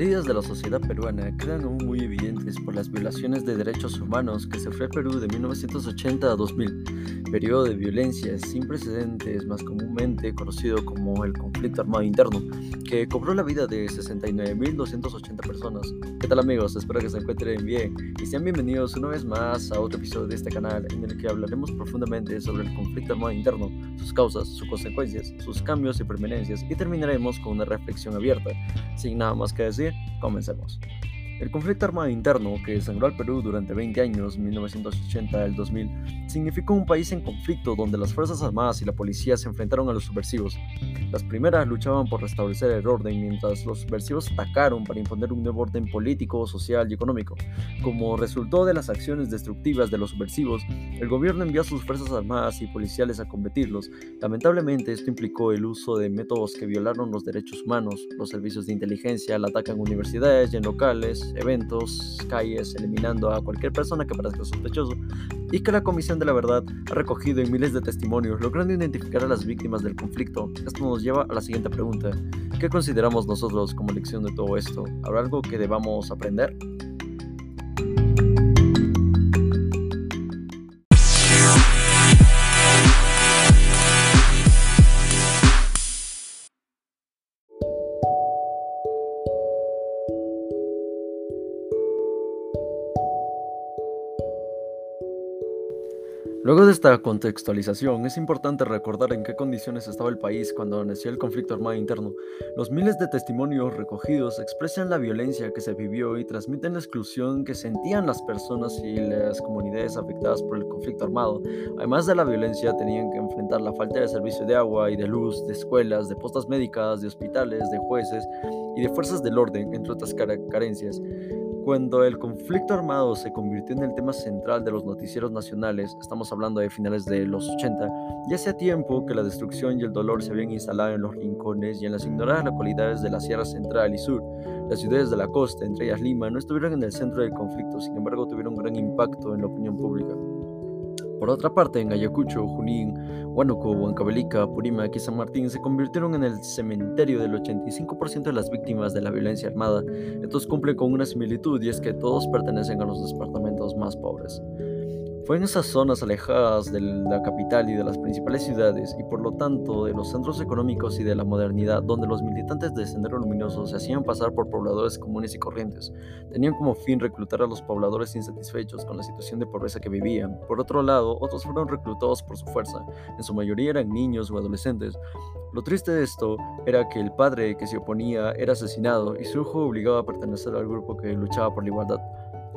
Las heridas de la sociedad peruana quedan aún muy evidentes por las violaciones de derechos humanos que sufrió el Perú de 1980 a 2000, periodo de violencia sin precedentes más comúnmente conocido como el conflicto armado interno, que cobró la vida de 69.280 personas. ¿Qué tal amigos? Espero que se encuentren bien y sean bienvenidos una vez más a otro episodio de este canal en el que hablaremos profundamente sobre el conflicto armado interno, sus causas, sus consecuencias, sus cambios y permanencias y terminaremos con una reflexión abierta, sin nada más que decir, comencemos. El conflicto armado interno que sangró al Perú durante 20 años, 1980 al 2000, significó un país en conflicto donde las Fuerzas Armadas y la policía se enfrentaron a los subversivos. Las primeras luchaban por restablecer el orden mientras los subversivos atacaron para imponer un nuevo orden político, social y económico. Como resultado de las acciones destructivas de los subversivos, el gobierno envió a sus Fuerzas Armadas y policiales a combatirlos. Lamentablemente esto implicó el uso de métodos que violaron los derechos humanos, los servicios de inteligencia, el ataque en universidades y en locales, eventos, calles, eliminando a cualquier persona que parezca sospechoso, y que la Comisión de la Verdad ha recogido en miles de testimonios, logrando identificar a las víctimas del conflicto. Esto nos lleva a la siguiente pregunta. ¿Qué consideramos nosotros como lección de todo esto? ¿Habrá algo que debamos aprender? Esta contextualización, es importante recordar en qué condiciones estaba el país cuando nació el conflicto armado interno. Los miles de testimonios recogidos expresan la violencia que se vivió y transmiten la exclusión que sentían las personas y las comunidades afectadas por el conflicto armado. Además de la violencia, tenían que enfrentar la falta de servicio de agua y de luz, de escuelas, de postas médicas, de hospitales, de jueces y de fuerzas del orden, entre otras carencias. Cuando el conflicto armado se convirtió en el tema central de los noticieros nacionales, estamos hablando de finales de los 80, ya hacía tiempo que la destrucción y el dolor se habían instalado en los rincones y en las ignoradas localidades de la Sierra Central y Sur. Las ciudades de la costa, entre ellas Lima, no estuvieron en el centro del conflicto, sin embargo tuvieron un gran impacto en la opinión pública. Por otra parte, en Ayacucho, Junín, Huánuco, Huancavelica, Purímac y San Martín se convirtieron en el cementerio del 85% de las víctimas de la violencia armada. Estos cumplen con una similitud y es que todos pertenecen a los departamentos más pobres. Fue en esas zonas alejadas de la capital y de las principales ciudades, y por lo tanto de los centros económicos y de la modernidad, donde los militantes de Sendero Luminoso se hacían pasar por pobladores comunes y corrientes. Tenían como fin reclutar a los pobladores insatisfechos con la situación de pobreza que vivían. Por otro lado, otros fueron reclutados por su fuerza, en su mayoría eran niños o adolescentes. Lo triste de esto era que el padre que se oponía era asesinado y su hijo obligado a pertenecer al grupo que luchaba por la igualdad.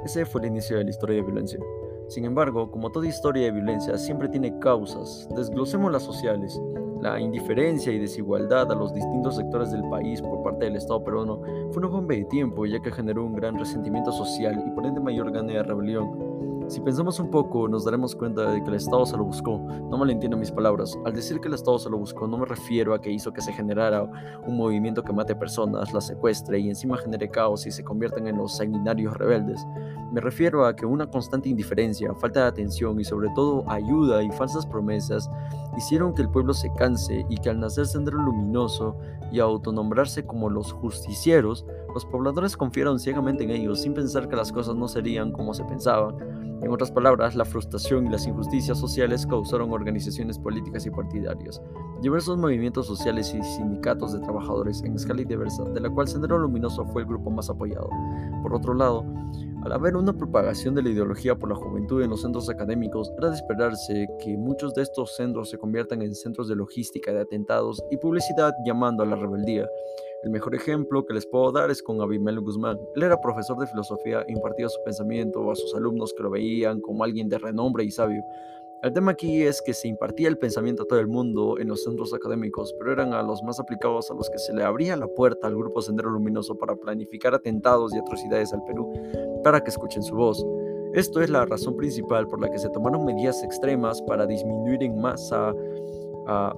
Ese fue el inicio de la historia de violencia. Sin embargo, como toda historia de violencia siempre tiene causas, desglosemos las sociales. La indiferencia y desigualdad a los distintos sectores del país por parte del Estado peruano fue una bomba de tiempo ya que generó un gran resentimiento social y por ende mayor gana de rebelión. Si pensamos un poco, nos daremos cuenta de que el Estado se lo buscó. No malentiendo mis palabras. Al decir que el Estado se lo buscó, no me refiero a que hizo que se generara un movimiento que mate personas, las secuestre y encima genere caos y se conviertan en los sanguinarios rebeldes. Me refiero a que una constante indiferencia, falta de atención y sobre todo ayuda y falsas promesas hicieron que el pueblo se canse y que al nacer Sendero Luminoso y autonombrarse como los justicieros, los pobladores confiaron ciegamente en ellos sin pensar que las cosas no serían como se pensaba. En otras palabras, la frustración y las injusticias sociales causaron organizaciones políticas y partidarias, diversos movimientos sociales y sindicatos de trabajadores en escala diversa, de la cual Sendero Luminoso fue el grupo más apoyado. Por otro lado, al haber una propagación de la ideología por la juventud en los centros académicos, era de esperarse que muchos de estos centros se conviertan en centros de logística de atentados y publicidad llamando a la rebeldía. El mejor ejemplo que les puedo dar es con Abimel Guzmán. Él era profesor de filosofía e impartía su pensamiento a sus alumnos que lo veían como alguien de renombre y sabio. El tema aquí es que se impartía el pensamiento a todo el mundo en los centros académicos, pero eran a los más aplicados a los que se le abría la puerta al grupo Sendero Luminoso para planificar atentados y atrocidades al Perú, para que escuchen su voz. Esto es la razón principal por la que se tomaron medidas extremas para disminuir en masa a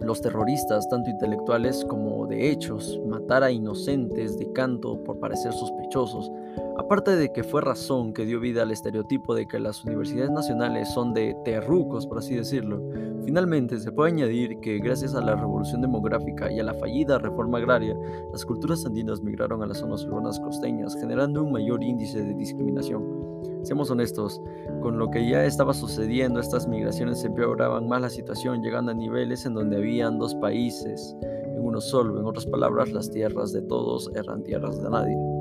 los terroristas, tanto intelectuales como de hechos, matar a inocentes de canto por parecer sospechosos, Aparte de que fue razón que dio vida al estereotipo de que las universidades nacionales son de terrucos, por así decirlo, finalmente se puede añadir que gracias a la revolución demográfica y a la fallida reforma agraria, las culturas andinas migraron a las zonas urbanas costeñas, generando un mayor índice de discriminación. Seamos honestos, con lo que ya estaba sucediendo, estas migraciones empeoraban más la situación, llegando a niveles en donde habían dos países en uno solo. En otras palabras, las tierras de todos eran tierras de nadie.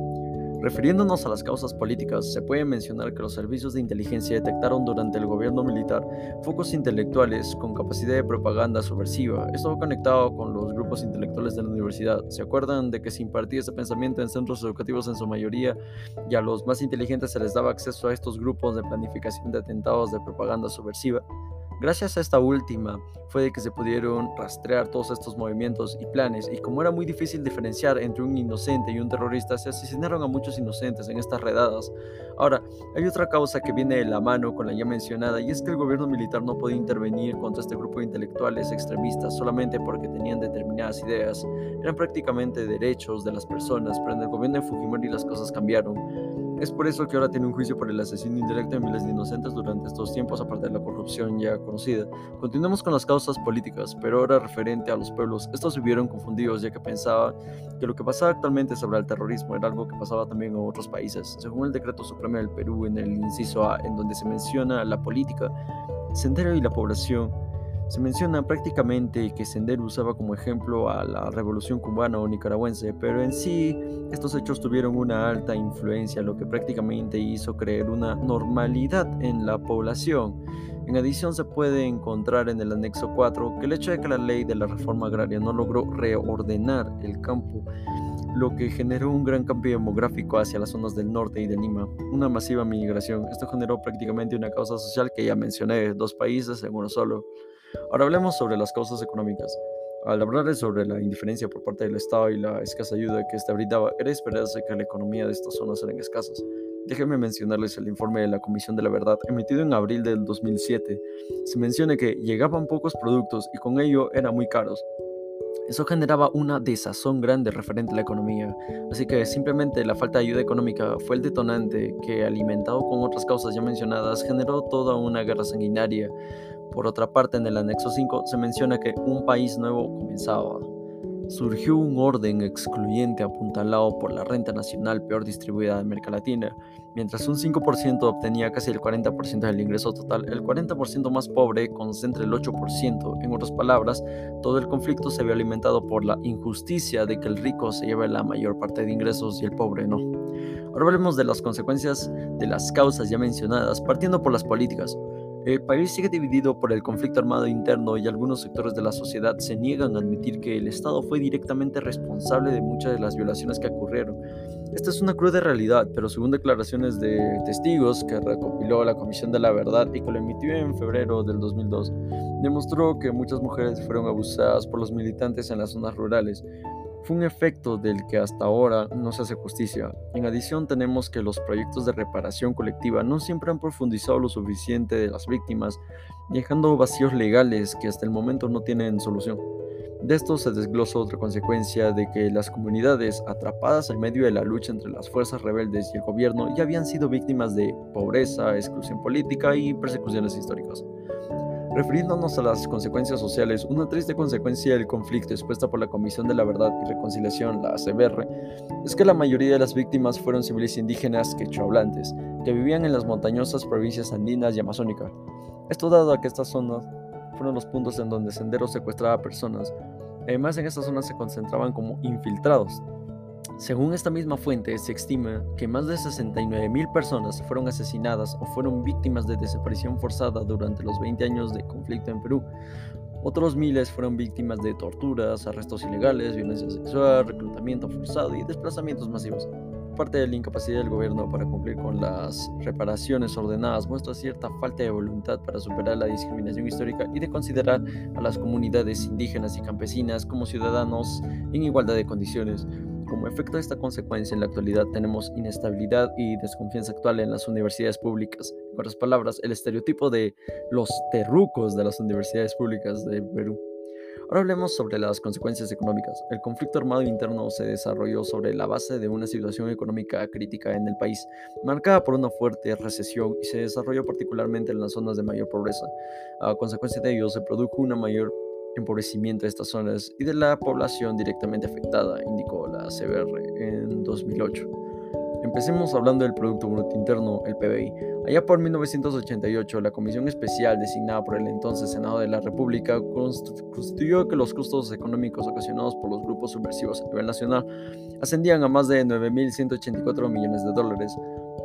Refiriéndonos a las causas políticas, se puede mencionar que los servicios de inteligencia detectaron durante el gobierno militar focos intelectuales con capacidad de propaganda subversiva. Esto conectado con los grupos intelectuales de la universidad. ¿Se acuerdan de que se impartía ese pensamiento en centros educativos en su mayoría y a los más inteligentes se les daba acceso a estos grupos de planificación de atentados de propaganda subversiva? Gracias a esta última fue de que se pudieron rastrear todos estos movimientos y planes y como era muy difícil diferenciar entre un inocente y un terrorista, se asesinaron a muchos inocentes en estas redadas. Ahora, hay otra causa que viene de la mano con la ya mencionada y es que el gobierno militar no podía intervenir contra este grupo de intelectuales extremistas solamente porque tenían determinadas ideas. Eran prácticamente derechos de las personas, pero en el gobierno de Fujimori las cosas cambiaron. Es por eso que ahora tiene un juicio por el asesino indirecto de miles de inocentes durante estos tiempos, aparte de la corrupción ya conocida. Continuemos con las causas políticas, pero ahora referente a los pueblos. Estos se vieron confundidos ya que pensaban que lo que pasaba actualmente sobre el terrorismo era algo que pasaba también en otros países. Según el decreto supremo del Perú, en el inciso A, en donde se menciona la política, sendero y la población, se menciona prácticamente que Sendero usaba como ejemplo a la revolución cubana o nicaragüense, pero en sí estos hechos tuvieron una alta influencia, lo que prácticamente hizo creer una normalidad en la población. En adición se puede encontrar en el anexo 4 que el hecho de que la ley de la reforma agraria no logró reordenar el campo, lo que generó un gran cambio demográfico hacia las zonas del norte y de Lima, una masiva migración. Esto generó prácticamente una causa social que ya mencioné, dos países en uno solo. Ahora hablemos sobre las causas económicas. Al hablar sobre la indiferencia por parte del Estado y la escasa ayuda que éste brindaba, era esperarse que la economía de estas zonas eran escasas. Déjenme mencionarles el informe de la Comisión de la Verdad emitido en abril del 2007. Se menciona que llegaban pocos productos y con ello eran muy caros. Eso generaba una desazón grande referente a la economía, así que simplemente la falta de ayuda económica fue el detonante que, alimentado con otras causas ya mencionadas, generó toda una guerra sanguinaria, por otra parte, en el anexo 5 se menciona que un país nuevo comenzaba. Surgió un orden excluyente apuntalado por la renta nacional peor distribuida de América Latina. Mientras un 5% obtenía casi el 40% del ingreso total, el 40% más pobre concentra el 8%. En otras palabras, todo el conflicto se había alimentado por la injusticia de que el rico se lleve la mayor parte de ingresos y el pobre no. Ahora hablemos de las consecuencias de las causas ya mencionadas, partiendo por las políticas. El país sigue dividido por el conflicto armado interno y algunos sectores de la sociedad se niegan a admitir que el Estado fue directamente responsable de muchas de las violaciones que ocurrieron. Esta es una cruda realidad, pero según declaraciones de testigos que recopiló la Comisión de la Verdad y que lo emitió en febrero del 2002, demostró que muchas mujeres fueron abusadas por los militantes en las zonas rurales, fue un efecto del que hasta ahora no se hace justicia. En adición tenemos que los proyectos de reparación colectiva no siempre han profundizado lo suficiente de las víctimas, dejando vacíos legales que hasta el momento no tienen solución. De esto se desglosa otra consecuencia de que las comunidades atrapadas en medio de la lucha entre las fuerzas rebeldes y el gobierno ya habían sido víctimas de pobreza, exclusión política y persecuciones históricas. Refiriéndonos a las consecuencias sociales, una triste consecuencia del conflicto expuesta por la Comisión de la Verdad y Reconciliación, la ACBR, es que la mayoría de las víctimas fueron civiles indígenas quechohablantes, que vivían en las montañosas provincias andinas y amazónicas. Esto dado a que estas zonas fueron los puntos en donde Sendero secuestraba personas. Además, en estas zonas se concentraban como infiltrados, según esta misma fuente, se estima que más de 69.000 personas fueron asesinadas o fueron víctimas de desaparición forzada durante los 20 años de conflicto en Perú. Otros miles fueron víctimas de torturas, arrestos ilegales, violencia sexual, reclutamiento forzado y desplazamientos masivos. Parte de la incapacidad del gobierno para cumplir con las reparaciones ordenadas muestra cierta falta de voluntad para superar la discriminación histórica y de considerar a las comunidades indígenas y campesinas como ciudadanos en igualdad de condiciones. Como efecto de esta consecuencia, en la actualidad tenemos inestabilidad y desconfianza actual en las universidades públicas. En otras palabras, el estereotipo de los terrucos de las universidades públicas de Perú. Ahora hablemos sobre las consecuencias económicas. El conflicto armado interno se desarrolló sobre la base de una situación económica crítica en el país, marcada por una fuerte recesión y se desarrolló particularmente en las zonas de mayor pobreza. A consecuencia de ello, se produjo un mayor empobrecimiento de estas zonas y de la población directamente afectada, indicó la CBR en 2008. Empecemos hablando del Producto Bruto Interno, el PBI. Allá por 1988, la Comisión Especial designada por el entonces Senado de la República constituyó que los costos económicos ocasionados por los grupos subversivos a nivel nacional ascendían a más de 9.184 millones de dólares.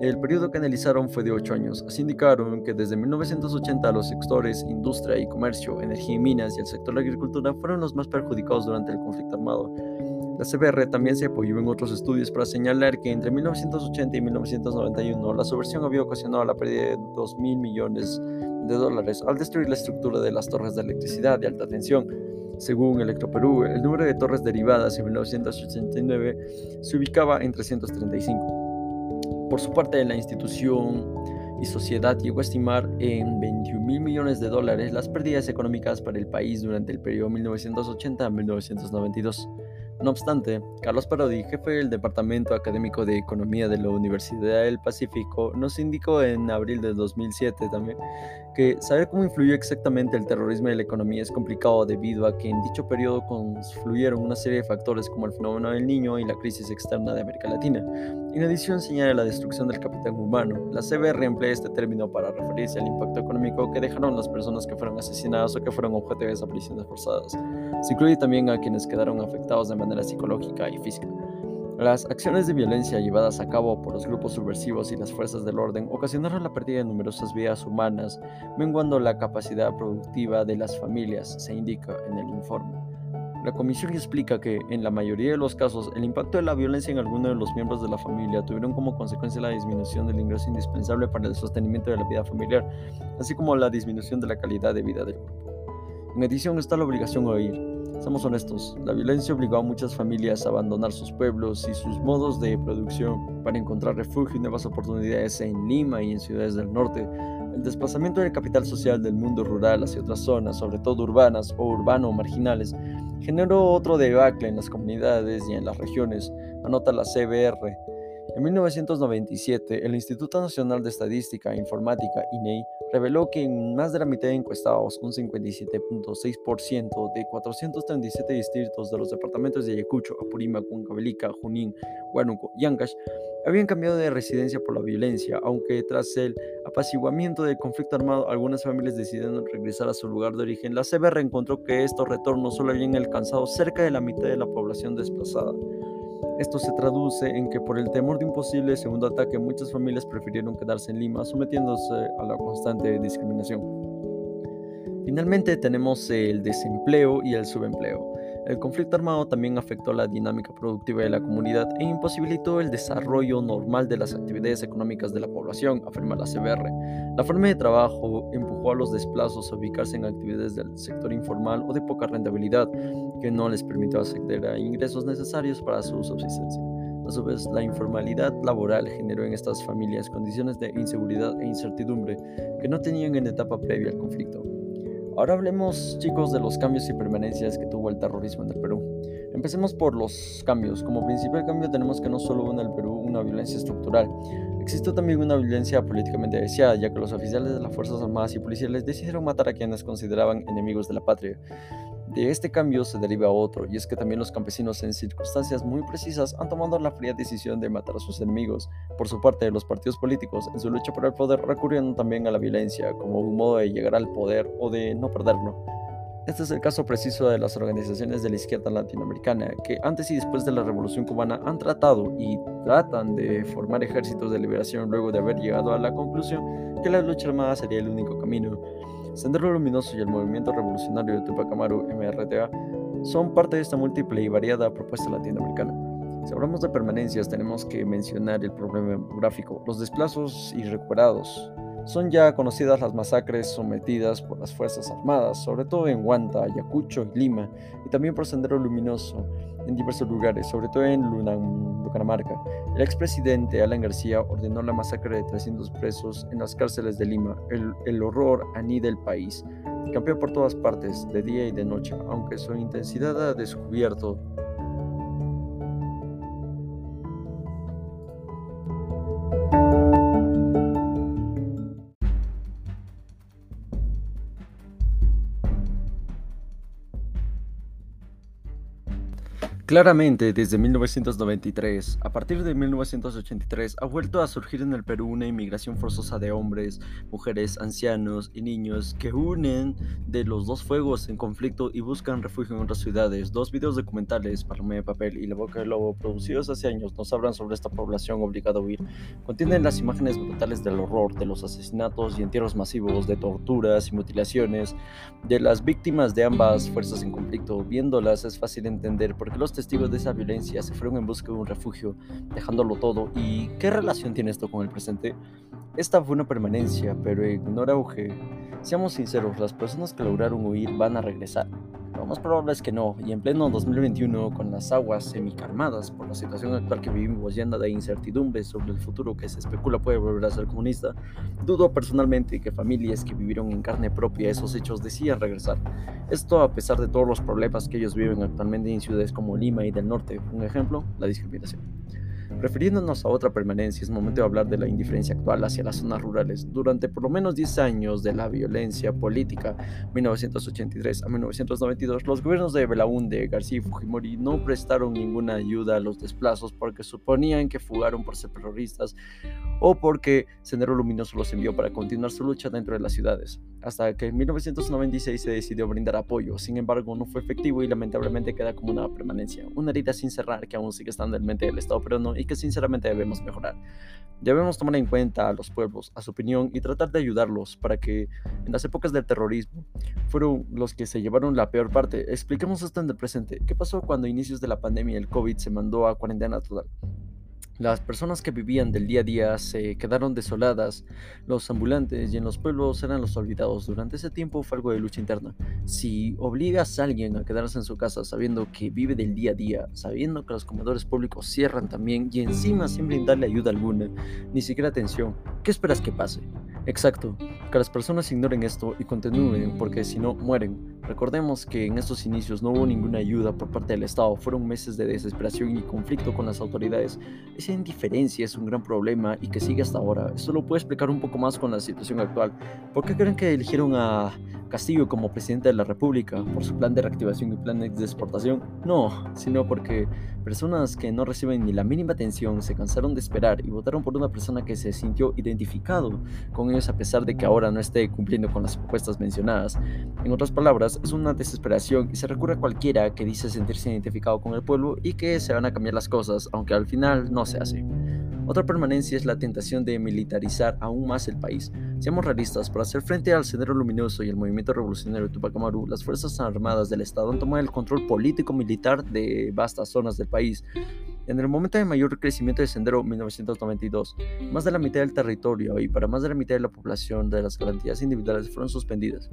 El periodo que analizaron fue de 8 años. Así indicaron que desde 1980 los sectores industria y comercio, energía y minas y el sector de la agricultura fueron los más perjudicados durante el conflicto armado. La CBR también se apoyó en otros estudios para señalar que entre 1980 y 1991 la subversión había ocasionado la pérdida de 2 mil millones de dólares al destruir la estructura de las torres de electricidad de alta tensión. Según Electroperú, el número de torres derivadas en 1989 se ubicaba en 335. Por su parte, la institución y sociedad llegó a estimar en 21 mil millones de dólares las pérdidas económicas para el país durante el periodo 1980 a 1992. No obstante, Carlos Parodi, jefe del Departamento Académico de Economía de la Universidad del Pacífico, nos indicó en abril de 2007 también que saber cómo influyó exactamente el terrorismo en la economía es complicado debido a que en dicho periodo confluyeron una serie de factores como el fenómeno del niño y la crisis externa de América Latina. En adición señala la destrucción del capital humano. La CBR emplea este término para referirse al impacto económico que dejaron las personas que fueron asesinadas o que fueron objeto de desapariciones forzadas. Se incluye también a quienes quedaron afectados de manera psicológica y física. Las acciones de violencia llevadas a cabo por los grupos subversivos y las fuerzas del orden ocasionaron la pérdida de numerosas vidas humanas, menguando la capacidad productiva de las familias, se indica en el informe. La comisión explica que, en la mayoría de los casos, el impacto de la violencia en alguno de los miembros de la familia tuvieron como consecuencia la disminución del ingreso indispensable para el sostenimiento de la vida familiar, así como la disminución de la calidad de vida del grupo. En adición está la obligación a oír, Seamos honestos, la violencia obligó a muchas familias a abandonar sus pueblos y sus modos de producción para encontrar refugio y nuevas oportunidades en Lima y en ciudades del norte. El desplazamiento del capital social del mundo rural hacia otras zonas, sobre todo urbanas o urbano marginales, generó otro debacle en las comunidades y en las regiones, anota la CBR. En 1997, el Instituto Nacional de Estadística e Informática, INEI, reveló que en más de la mitad de encuestados, un 57.6% de 437 distritos de los departamentos de Ayacucho, Apurímac, Huancavelica, Junín, Huánuco y Ancash habían cambiado de residencia por la violencia, aunque tras el apaciguamiento del conflicto armado algunas familias decidieron regresar a su lugar de origen, la CBR encontró que estos retornos solo habían alcanzado cerca de la mitad de la población desplazada. Esto se traduce en que por el temor de un posible segundo ataque muchas familias prefirieron quedarse en Lima sometiéndose a la constante discriminación. Finalmente tenemos el desempleo y el subempleo. El conflicto armado también afectó la dinámica productiva de la comunidad e imposibilitó el desarrollo normal de las actividades económicas de la población, afirma la CBR. La forma de trabajo empujó a los desplazos a ubicarse en actividades del sector informal o de poca rentabilidad, que no les permitió acceder a ingresos necesarios para su subsistencia. A su vez, la informalidad laboral generó en estas familias condiciones de inseguridad e incertidumbre que no tenían en etapa previa al conflicto. Ahora hablemos, chicos, de los cambios y permanencias que tuvo el terrorismo en el Perú. Empecemos por los cambios. Como principal cambio tenemos que no solo hubo en el Perú una violencia estructural, Existe también una violencia políticamente deseada, ya que los oficiales de las Fuerzas Armadas y Policiales decidieron matar a quienes consideraban enemigos de la patria. De este cambio se deriva otro, y es que también los campesinos en circunstancias muy precisas han tomado la fría decisión de matar a sus enemigos. Por su parte, los partidos políticos, en su lucha por el poder, recurrieron también a la violencia como un modo de llegar al poder o de no perderlo. Este es el caso preciso de las organizaciones de la izquierda latinoamericana, que antes y después de la Revolución cubana han tratado y tratan de formar ejércitos de liberación luego de haber llegado a la conclusión que la lucha armada sería el único camino. Sendero Luminoso y el Movimiento Revolucionario de Tupac Amaru, MRTA, son parte de esta múltiple y variada propuesta latinoamericana. Si hablamos de permanencias, tenemos que mencionar el problema demográfico, los desplazos y recuperados. Son ya conocidas las masacres sometidas por las Fuerzas Armadas, sobre todo en Huanta, Ayacucho y Lima, y también por Sendero Luminoso en diversos lugares, sobre todo en Lucanamarca. El expresidente Alan García ordenó la masacre de 300 presos en las cárceles de Lima. El, horror anida el país. Cambia por todas partes, de día y de noche, aunque su intensidad ha descubierto Claramente, desde 1993, a partir de 1983, ha vuelto a surgir en el Perú una inmigración forzosa de hombres, mujeres, ancianos y niños que unen de los dos fuegos en conflicto y buscan refugio en otras ciudades. Dos videos documentales, Paloma de Papel y La Boca del Lobo, producidos hace años, nos hablan sobre esta población obligada a huir. Contienen las imágenes brutales del horror, de los asesinatos y entierros masivos, de torturas y mutilaciones, de las víctimas de ambas fuerzas en conflicto. Viéndolas es fácil entender por qué los testigos de esa violencia se fueron en busca de un refugio, dejándolo todo. ¿Y qué relación tiene esto con el presente? Esta fue una permanencia, pero un auge. Seamos sinceros, las personas que lograron huir van a regresar. Lo más probable es que no, y en pleno 2021, con las aguas semicarmadas por la situación actual que vivimos llena de incertidumbres sobre el futuro que se especula puede volver a ser comunista, dudo personalmente que familias que vivieron en carne propia esos hechos decidan regresar. Esto a pesar de todos los problemas que ellos viven actualmente en ciudades como Lima y del norte, un ejemplo, la discriminación. Refiriéndonos a otra permanencia, es momento de hablar de la indiferencia actual hacia las zonas rurales. Durante por lo menos 10 años de la violencia política, 1983 a 1992, los gobiernos de Belaúnde, García y Fujimori no prestaron ninguna ayuda a los desplazos porque suponían que fugaron por ser terroristas o porque Sendero Luminoso los envió para continuar su lucha dentro de las ciudades hasta que en 1996 se decidió brindar apoyo. Sin embargo, no fue efectivo y lamentablemente queda como una permanencia, una herida sin cerrar que aún sigue estando en mente del Estado peruano y que sinceramente debemos mejorar. Debemos tomar en cuenta a los pueblos, a su opinión y tratar de ayudarlos para que en las épocas del terrorismo fueron los que se llevaron la peor parte. Expliquemos esto en el presente. ¿Qué pasó cuando a inicios de la pandemia el COVID se mandó a cuarentena total? Las personas que vivían del día a día se quedaron desoladas, los ambulantes y en los pueblos eran los olvidados. Durante ese tiempo fue algo de lucha interna. Si obligas a alguien a quedarse en su casa sabiendo que vive del día a día, sabiendo que los comedores públicos cierran también y encima sin brindarle ayuda alguna, ni siquiera atención, ¿qué esperas que pase? Exacto, que las personas ignoren esto y continúen porque si no mueren. Recordemos que en estos inicios no hubo ninguna ayuda por parte del Estado, fueron meses de desesperación y conflicto con las autoridades. Esa indiferencia es un gran problema y que sigue hasta ahora. Esto lo puedo explicar un poco más con la situación actual. ¿Por qué creen que eligieron a Castillo como presidente de la República por su plan de reactivación y plan de exportación? No, sino porque personas que no reciben ni la mínima atención se cansaron de esperar y votaron por una persona que se sintió identificado con ellos a pesar de que ahora no esté cumpliendo con las propuestas mencionadas. En otras palabras, es una desesperación y se recurre a cualquiera que dice sentirse identificado con el pueblo y que se van a cambiar las cosas, aunque al final no se hace. Otra permanencia es la tentación de militarizar aún más el país. Seamos realistas, para hacer frente al Sendero Luminoso y el movimiento revolucionario de Tupac Amaru, las Fuerzas Armadas del Estado han tomado el control político-militar de vastas zonas del país. En el momento de mayor crecimiento del Sendero 1992, más de la mitad del territorio y para más de la mitad de la población de las garantías individuales fueron suspendidas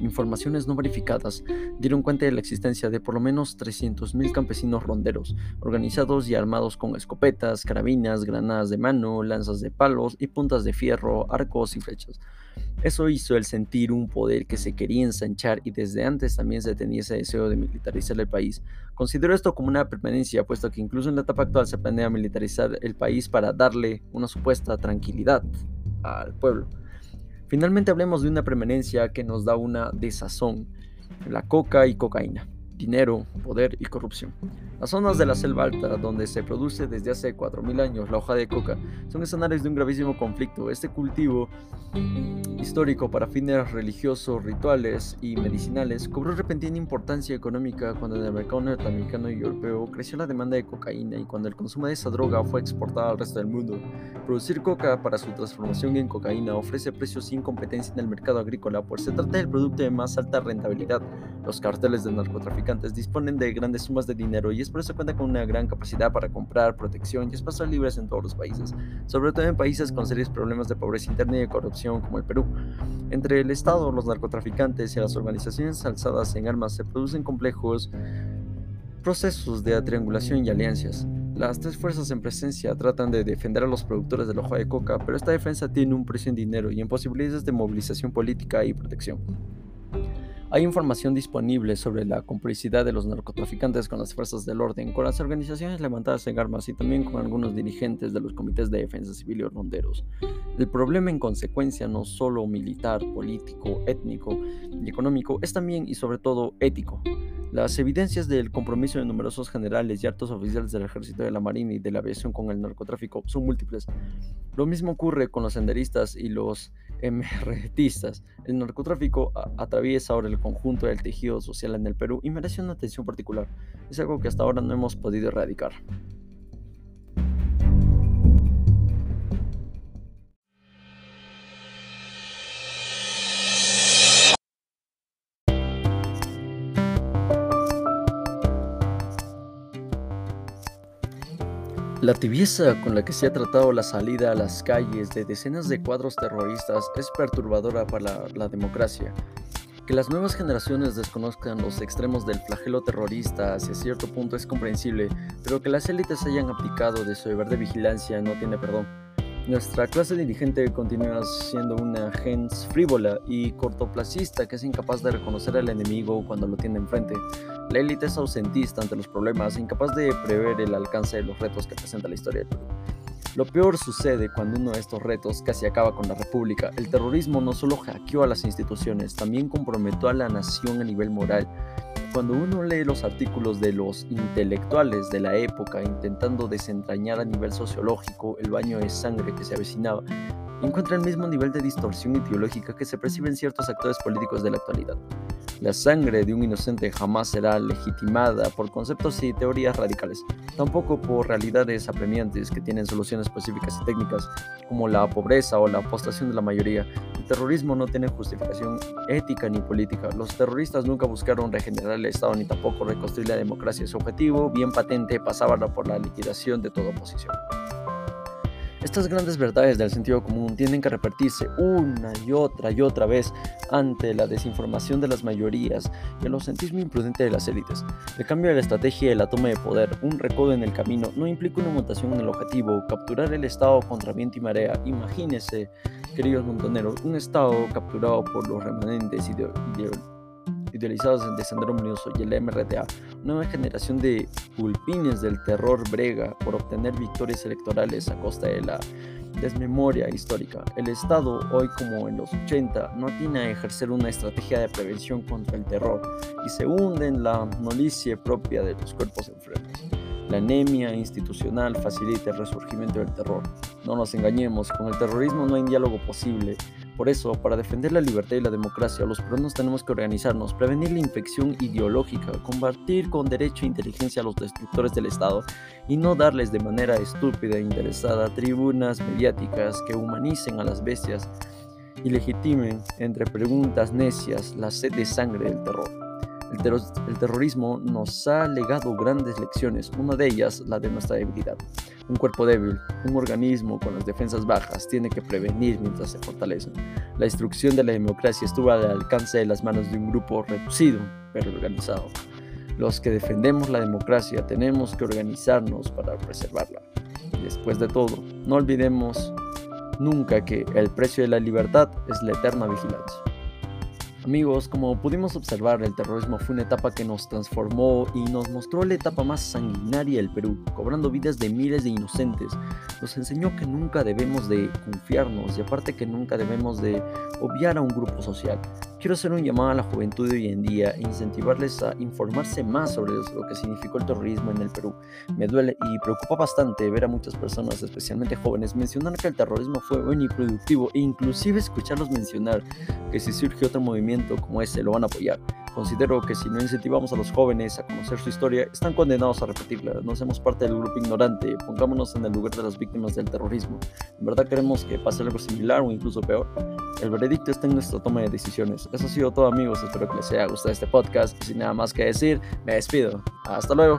informaciones no verificadas dieron cuenta de la existencia de por lo menos 300.000 campesinos ronderos, organizados y armados con escopetas, carabinas, granadas de mano, lanzas de palos y puntas de fierro, arcos y flechas. Eso hizo el sentir un poder que se quería ensanchar y desde antes también se tenía ese deseo de militarizar el país. Considero esto como una permanencia, puesto que incluso en la etapa actual se planea militarizar el país para darle una supuesta tranquilidad al pueblo. Finalmente hablemos de una preeminencia que nos da una desazón, la coca y cocaína, dinero, poder y corrupción. Las zonas de la selva alta, donde se produce desde hace 4.000 años la hoja de coca, son escenarios de un gravísimo conflicto. Este cultivo histórico para fines religiosos, rituales y medicinales cobró repentina importancia económica cuando en el mercado norteamericano y europeo creció la demanda de cocaína y cuando el consumo de esa droga fue exportada al resto del mundo. Producir coca para su transformación en cocaína ofrece precios sin competencia en el mercado agrícola, pues se trata del producto de más alta rentabilidad. Los carteles de narcotraficantes disponen de grandes sumas de dinero y es por eso cuenta con una gran capacidad para comprar protección y espacios libres en todos los países, sobre todo en países con serios problemas de pobreza interna y de corrupción como el Perú. Entre el Estado, los narcotraficantes y las organizaciones alzadas en armas se producen complejos procesos de triangulación y alianzas. Las tres fuerzas en presencia tratan de defender a los productores de hoja de coca, pero esta defensa tiene un precio en dinero y en posibilidades de movilización política y protección. Hay información disponible sobre la complicidad de los narcotraficantes con las fuerzas del orden, con las organizaciones levantadas en armas y también con algunos dirigentes de los comités de defensa civil y ronderos. El problema en consecuencia no solo militar, político, étnico y económico, es también y sobre todo ético. Las evidencias del compromiso de numerosos generales y altos oficiales del ejército de la marina y de la aviación con el narcotráfico son múltiples. Lo mismo ocurre con los senderistas y los MRTistas. El narcotráfico atraviesa ahora el conjunto del tejido social en el Perú y merece una atención particular. Es algo que hasta ahora no hemos podido erradicar. La tibieza con la que se ha tratado la salida a las calles de decenas de cuadros terroristas es perturbadora para la, democracia. Que las nuevas generaciones desconozcan los extremos del flagelo terrorista hacia cierto punto es comprensible, pero que las élites hayan aplicado de su deber de vigilancia no tiene perdón. Nuestra clase dirigente continúa siendo una gens frívola y cortoplacista que es incapaz de reconocer al enemigo cuando lo tiene enfrente. La élite es ausentista ante los problemas, incapaz de prever el alcance de los retos que presenta la historia. Lo peor sucede cuando uno de estos retos casi acaba con la República. El terrorismo no solo hackeó a las instituciones, también comprometió a la nación a nivel moral cuando uno lee los artículos de los intelectuales de la época intentando desentrañar a nivel sociológico el baño de sangre que se avecinaba, encuentra el mismo nivel de distorsión ideológica que se percibe en ciertos actores políticos de la actualidad. La sangre de un inocente jamás será legitimada por conceptos y teorías radicales, tampoco por realidades apremiantes que tienen soluciones específicas y técnicas, como la pobreza o la apostación de la mayoría. El terrorismo no tiene justificación ética ni política. Los terroristas nunca buscaron regenerar el Estado ni tampoco reconstruir la democracia. Su objetivo, bien patente, pasaba por la liquidación de toda oposición. Estas grandes verdades del sentido común tienen que repetirse una y otra y otra vez ante la desinformación de las mayorías y el ausentismo imprudente de las élites. El cambio de la estrategia de la toma de poder, un recodo en el camino, no implica una mutación en el objetivo, capturar el Estado contra viento y marea. Imagínense, queridos montoneros, un Estado capturado por los remanentes ideológicos idealizados de Sendero Luminoso y el MRTA, nueva generación de pulpines del terror brega por obtener victorias electorales a costa de la desmemoria histórica. El Estado, hoy como en los 80, no tiene a ejercer una estrategia de prevención contra el terror y se hunde en la molicie propia de los cuerpos enfermos. La anemia institucional facilita el resurgimiento del terror. No nos engañemos, con el terrorismo no hay diálogo posible. Por eso, para defender la libertad y la democracia, los peruanos tenemos que organizarnos, prevenir la infección ideológica, combatir con derecho e inteligencia a los destructores del Estado y no darles de manera estúpida e interesada tribunas mediáticas que humanicen a las bestias y legitimen entre preguntas necias la sed de sangre del terror. El, terrorismo nos ha legado grandes lecciones, una de ellas la de nuestra debilidad. Un cuerpo débil, un organismo con las defensas bajas, tiene que prevenir mientras se fortalecen. La destrucción de la democracia estuvo al alcance de las manos de un grupo reducido, pero organizado. Los que defendemos la democracia tenemos que organizarnos para preservarla. Después de todo, no olvidemos nunca que el precio de la libertad es la eterna vigilancia. Amigos, como pudimos observar, el terrorismo fue una etapa que nos transformó y nos mostró la etapa más sanguinaria del Perú, cobrando vidas de miles de inocentes. Nos enseñó que nunca debemos de confiarnos y aparte que nunca debemos de obviar a un grupo social. Quiero hacer un llamado a la juventud de hoy en día e incentivarles a informarse más sobre lo que significó el terrorismo en el Perú. Me duele y preocupa bastante ver a muchas personas, especialmente jóvenes, mencionar que el terrorismo fue bueno y productivo e inclusive escucharlos mencionar que si surge otro movimiento como ese lo van a apoyar. Considero que si no incentivamos a los jóvenes a conocer su historia, están condenados a repetirla. No seamos parte del grupo ignorante, pongámonos en el lugar de las víctimas del terrorismo. ¿En verdad queremos que pase algo similar o incluso peor? El veredicto está en nuestra toma de decisiones. Eso ha sido todo amigos, espero que les haya gustado este podcast sin nada más que decir, me despido. Hasta luego.